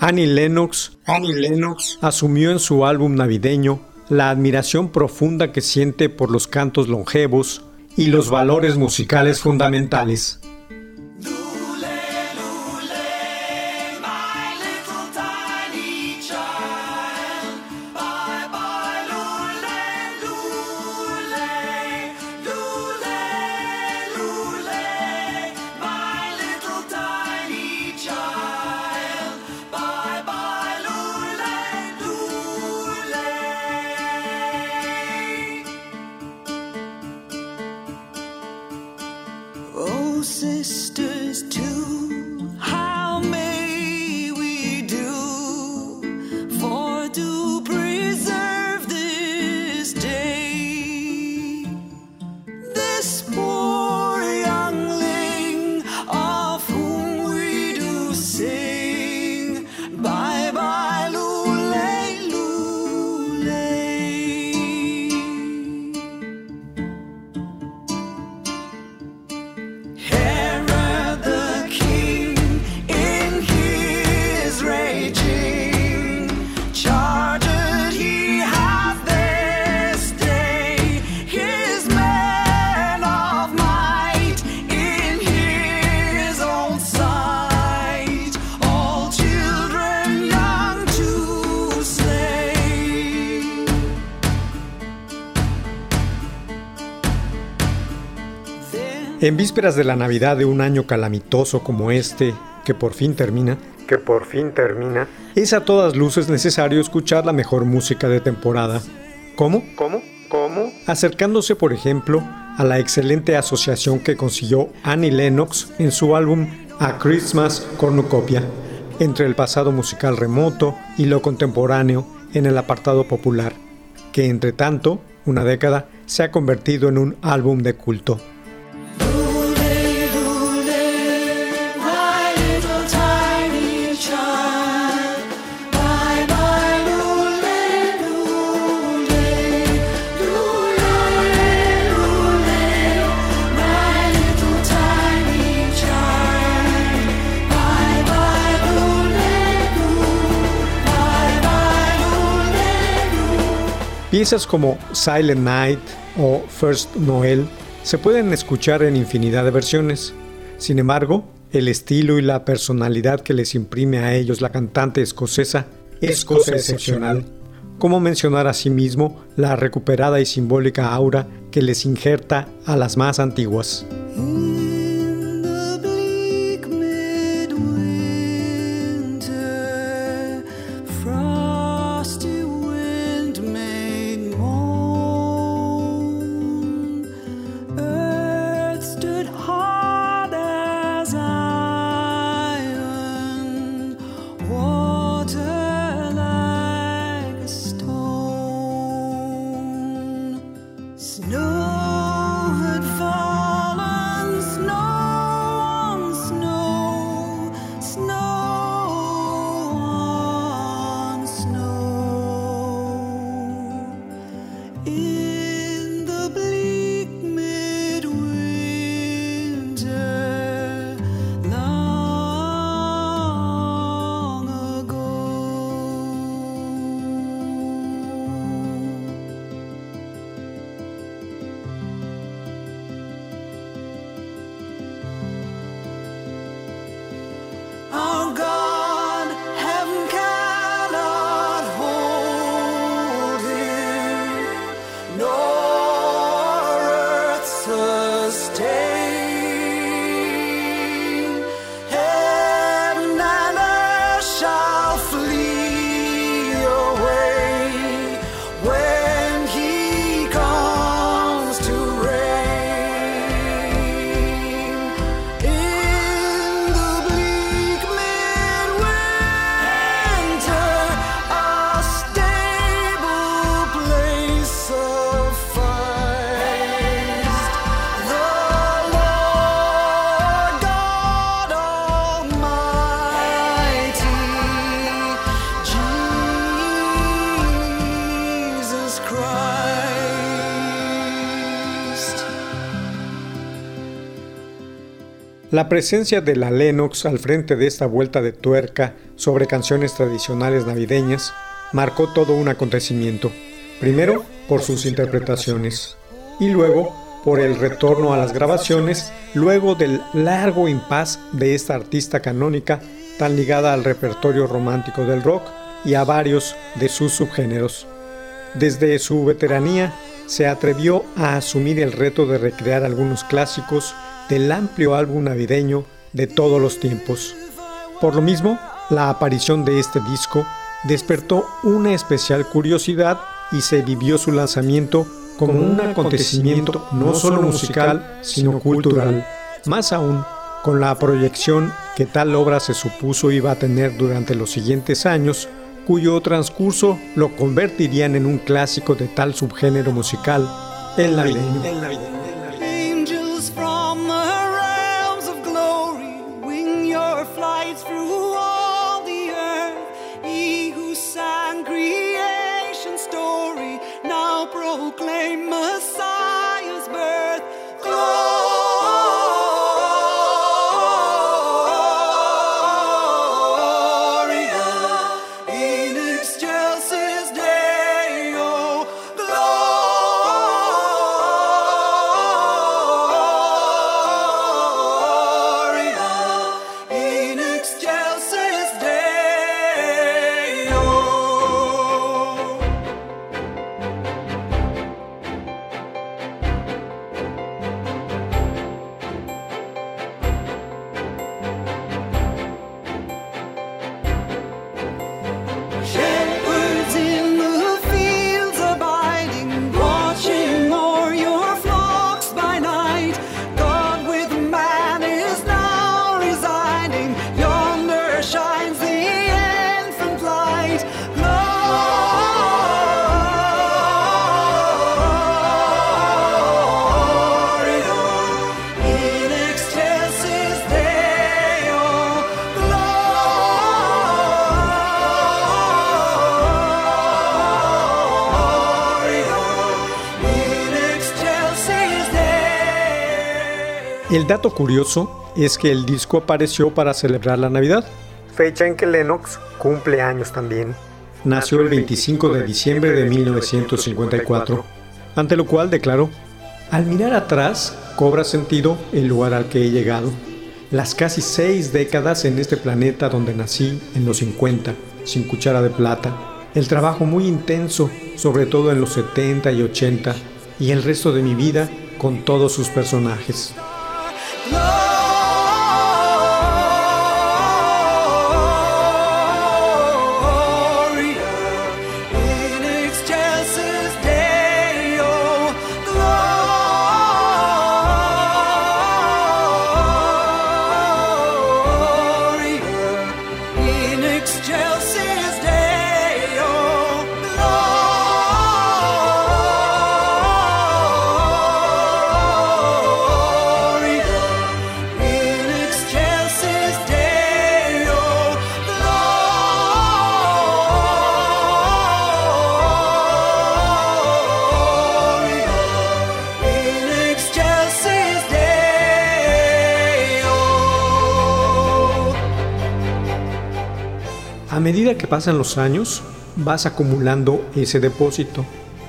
Annie Lennox, Annie Lennox asumió en su álbum navideño la admiración profunda que siente por los cantos longevos y los valores musicales fundamentales. En vísperas de la Navidad de un año calamitoso como este, que por fin termina, que por fin termina, es a todas luces necesario escuchar la mejor música de temporada. ¿Cómo? ¿Cómo? ¿Cómo? Acercándose, por ejemplo, a la excelente asociación que consiguió Annie Lennox en su álbum A Christmas Cornucopia, entre el pasado musical remoto y lo contemporáneo en el apartado popular, que entre tanto, una década, se ha convertido en un álbum de culto. Piezas como Silent Night o First Noel se pueden escuchar en infinidad de versiones. Sin embargo, el estilo y la personalidad que les imprime a ellos la cantante escocesa es cosa excepcional. Como mencionar asimismo la recuperada y simbólica aura que les injerta a las más antiguas. La presencia de la Lennox al frente de esta vuelta de tuerca sobre canciones tradicionales navideñas marcó todo un acontecimiento. Primero, por sus interpretaciones y luego por el retorno a las grabaciones luego del largo impas de esta artista canónica tan ligada al repertorio romántico del rock y a varios de sus subgéneros. Desde su veteranía se atrevió a asumir el reto de recrear algunos clásicos del amplio álbum navideño de todos los tiempos. Por lo mismo, la aparición de este disco despertó una especial curiosidad y se vivió su lanzamiento como un acontecimiento no solo musical, sino cultural. Más aún, con la proyección que tal obra se supuso iba a tener durante los siguientes años, cuyo transcurso lo convertirían en un clásico de tal subgénero musical, el navideño. Angels El dato curioso es que el disco apareció para celebrar la Navidad, fecha en que Lennox cumple años también. Nació el 25 de diciembre de 1954, ante lo cual declaró, al mirar atrás cobra sentido el lugar al que he llegado, las casi seis décadas en este planeta donde nací en los 50, sin cuchara de plata, el trabajo muy intenso, sobre todo en los 70 y 80, y el resto de mi vida con todos sus personajes. Que pasan los años, vas acumulando ese depósito.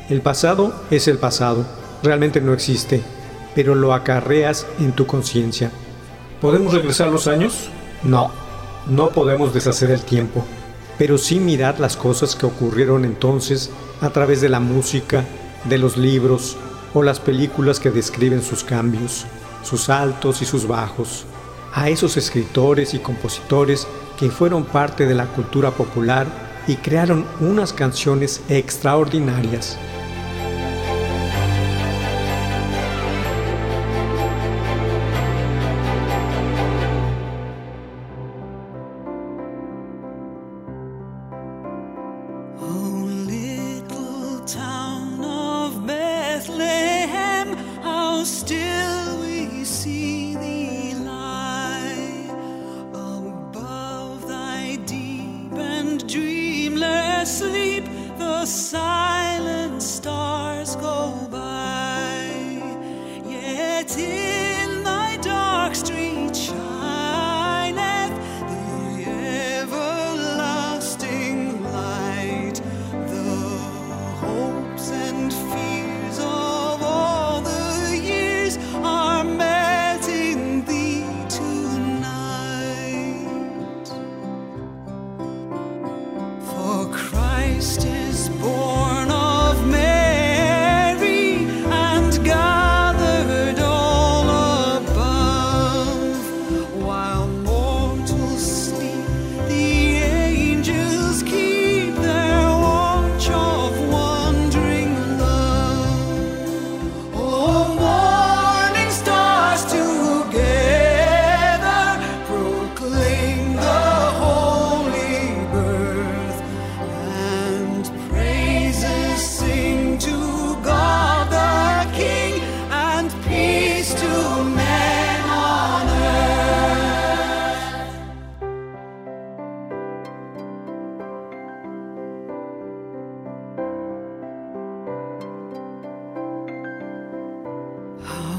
El pasado es el pasado, realmente no existe, pero lo acarreas en tu conciencia. ¿Podemos regresar los años? No, no podemos deshacer el tiempo, pero sí mirar las cosas que ocurrieron entonces a través de la música, de los libros o las películas que describen sus cambios, sus altos y sus bajos a esos escritores y compositores que fueron parte de la cultura popular y crearon unas canciones extraordinarias.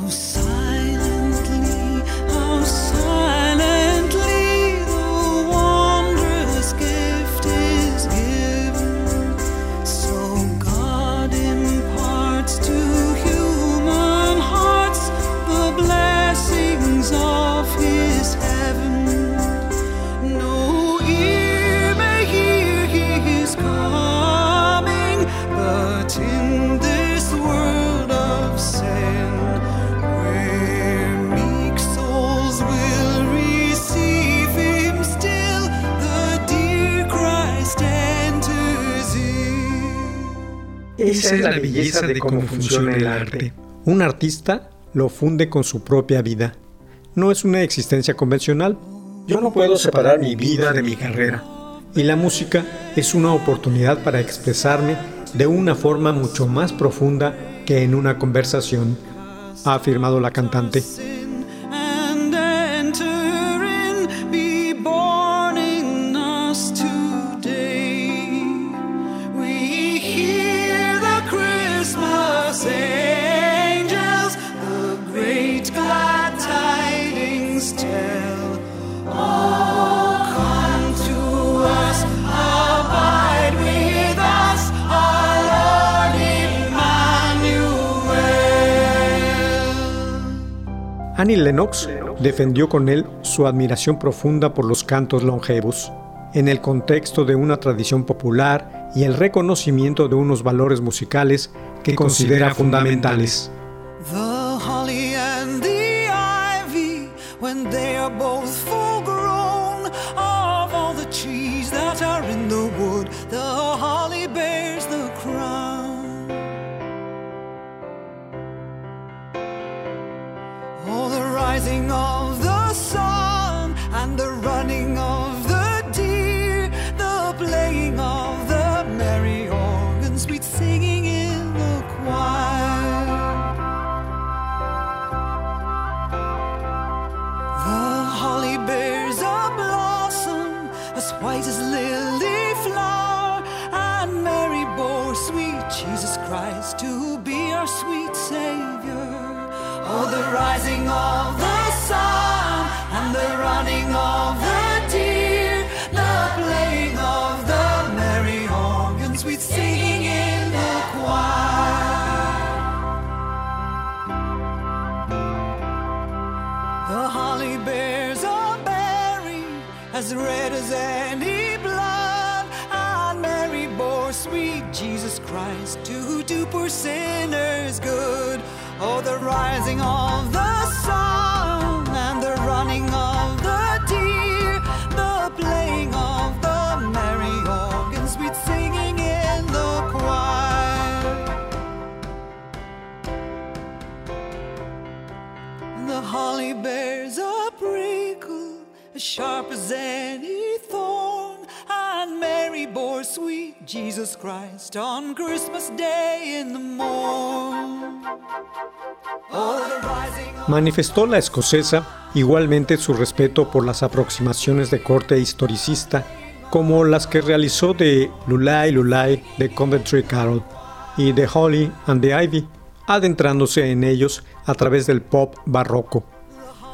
algo. Belleza de cómo funciona el arte. Un artista lo funde con su propia vida. No es una existencia convencional. Yo no puedo separar mi vida de mi carrera. Y la música es una oportunidad para expresarme de una forma mucho más profunda que en una conversación, ha afirmado la cantante. Annie Lennox defendió con él su admiración profunda por los cantos longevos, en el contexto de una tradición popular y el reconocimiento de unos valores musicales que considera fundamentales. The holly and the ivy, when they are both as red as any blood, and Mary bore sweet Jesus Christ to do poor sinners good. Oh, the rising of the Manifestó la escocesa igualmente su respeto por las aproximaciones de corte historicista, como las que realizó de Lulay Lulay de Coventry Carol y de Holly and the Ivy, adentrándose en ellos a través del pop barroco.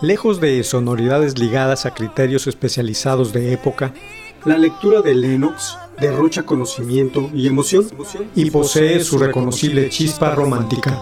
Lejos de sonoridades ligadas a criterios especializados de época, la lectura de Lennox derrocha conocimiento y emoción y posee su reconocible chispa romántica.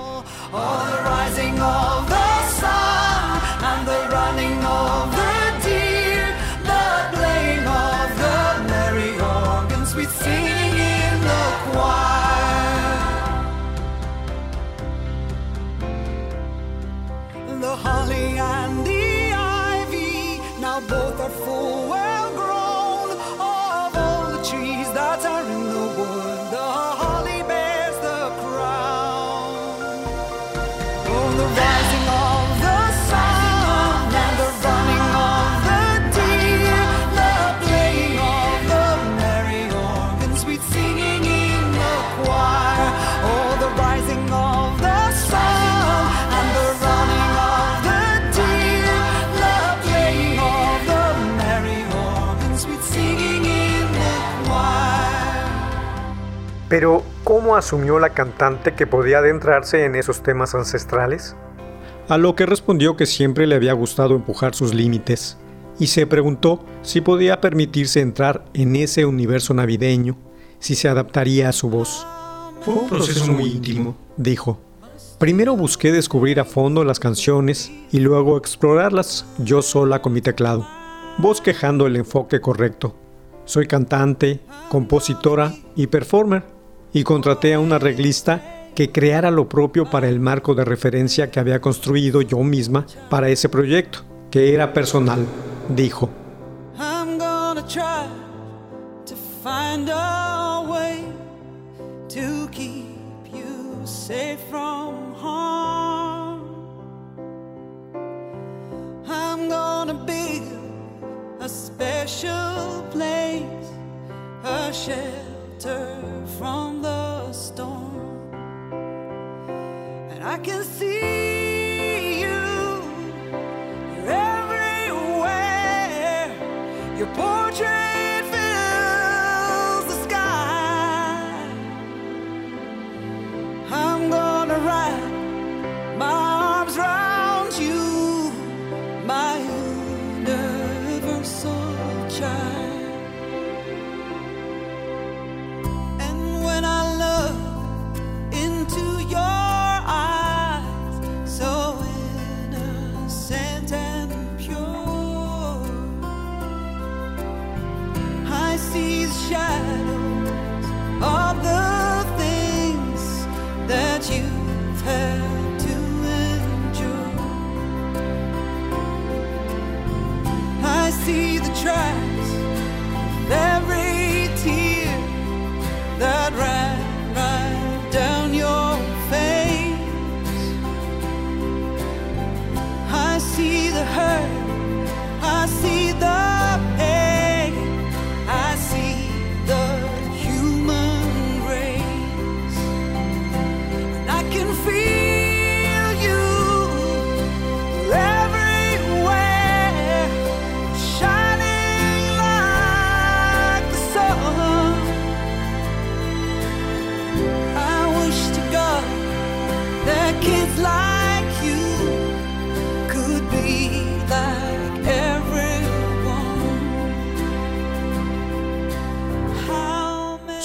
Pero, ¿cómo asumió la cantante que podía adentrarse en esos temas ancestrales? A lo que respondió que siempre le había gustado empujar sus límites, y se preguntó si podía permitirse entrar en ese universo navideño, si se adaptaría a su voz. Fue un proceso muy íntimo, dijo. Primero busqué descubrir a fondo las canciones y luego explorarlas yo sola con mi teclado, bosquejando el enfoque correcto. Soy cantante, compositora y performer, y contraté a un arreglista que creara lo propio para el marco de referencia que había construido yo misma para ese proyecto, que era personal, dijo. A special place, a shelter from I can see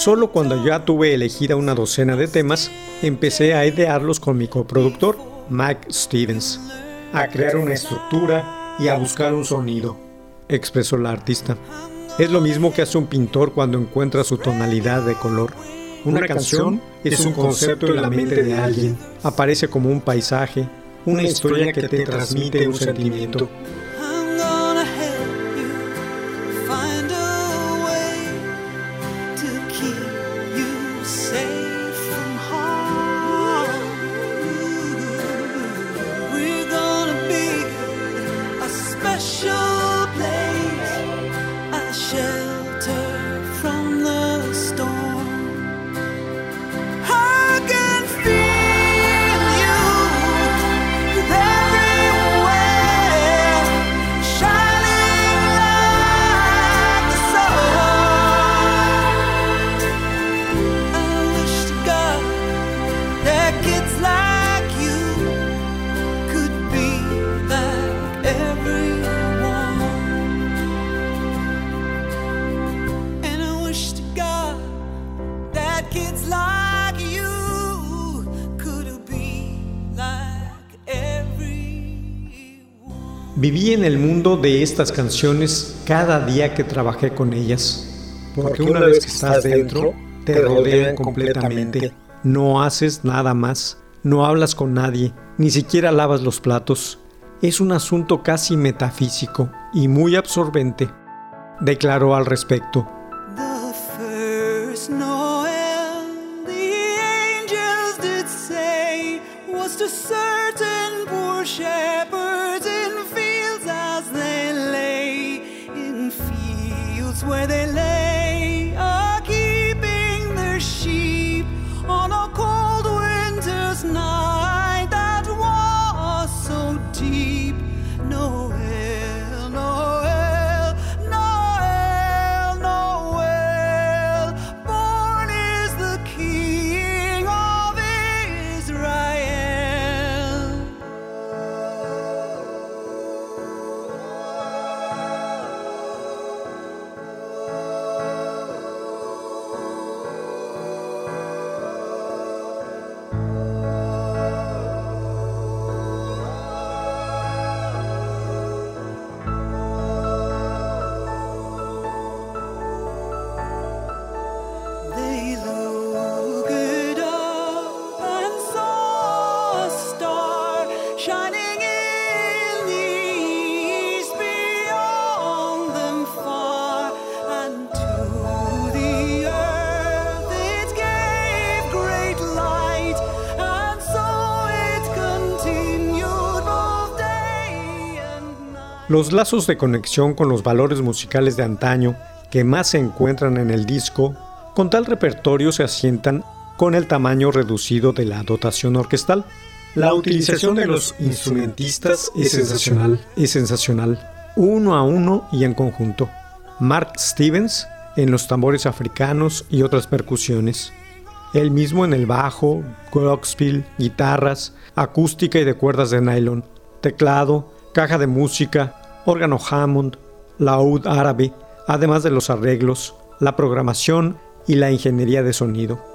Solo cuando ya tuve elegida una docena de temas, empecé a idearlos con mi coproductor, Mike Stevens, a crear una estructura y a buscar un sonido, expresó la artista. Es lo mismo que hace un pintor cuando encuentra su tonalidad de color. Una canción es un concepto en la mente de alguien, aparece como un paisaje, una historia que te transmite un sentimiento. A Viví en el mundo de estas canciones cada día que trabajé con ellas, porque una vez que estás dentro, te rodean completamente. No haces nada más, no hablas con nadie, ni siquiera lavas los platos. Es un asunto casi metafísico y muy absorbente, declaró al respecto. Los lazos de conexión con los valores musicales de antaño que más se encuentran en el disco, con tal repertorio se asientan con el tamaño reducido de la dotación orquestal. La utilización de los instrumentistas es sensacional, es sensacional, uno a uno y en conjunto. Mark Stevens en los tambores africanos y otras percusiones. Él mismo en el bajo, glockenspiel, guitarras, acústica y de cuerdas de nylon, teclado, caja de música, órgano Hammond, laúd árabe, además de los arreglos, la programación y la ingeniería de sonido.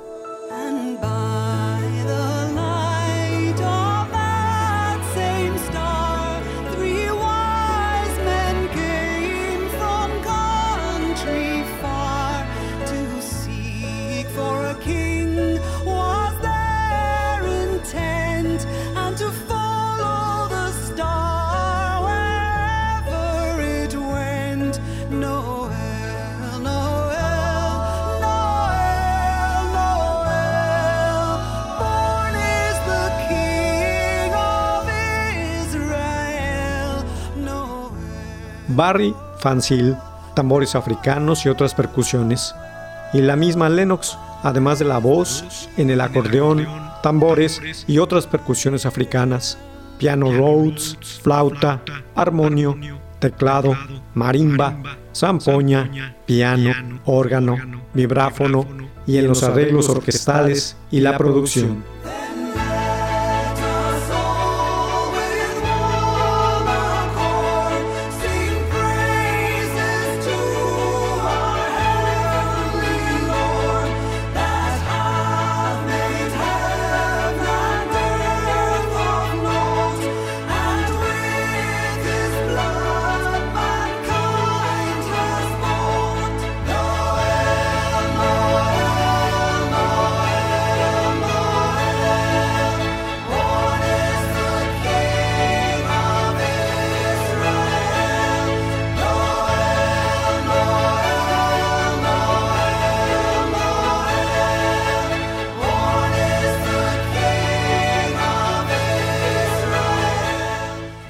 Barry, Fansil, tambores africanos y otras percusiones. Y la misma Lennox, además de la voz, en el acordeón, tambores y otras percusiones africanas. Piano Rhodes, flauta, armonio, teclado, marimba, zampoña, piano, órgano, vibráfono y en los arreglos orquestales y la producción.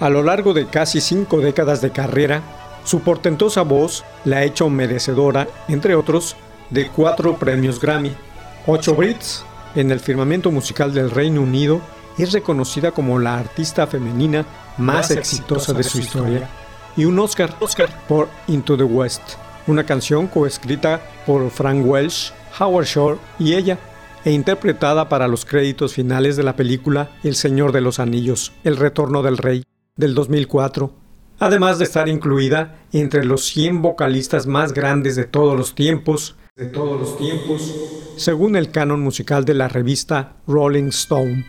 A lo largo de casi cinco décadas de carrera, su portentosa voz la ha hecho merecedora, entre otros, de cuatro premios Grammy, ocho Brits, en el firmamento musical del Reino Unido, es reconocida como la artista femenina más, exitosa de su historia, y un Oscar, por Into the West, una canción coescrita por Frank Welsh, Howard Shore y ella, e interpretada para los créditos finales de la película El Señor de los Anillos, El Retorno del Rey, del 2004, además de estar incluida entre los 100 vocalistas más grandes de todos los tiempos, de todos los tiempos, según el canon musical de la revista Rolling Stone.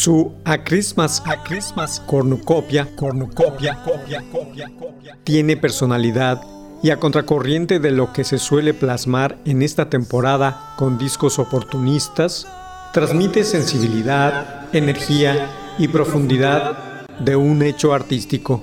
Su A Christmas, cornucopia, copia, copia, copia, tiene personalidad y a contracorriente de lo que se suele plasmar en esta temporada con discos oportunistas, transmite sensibilidad, energía y profundidad de un hecho artístico.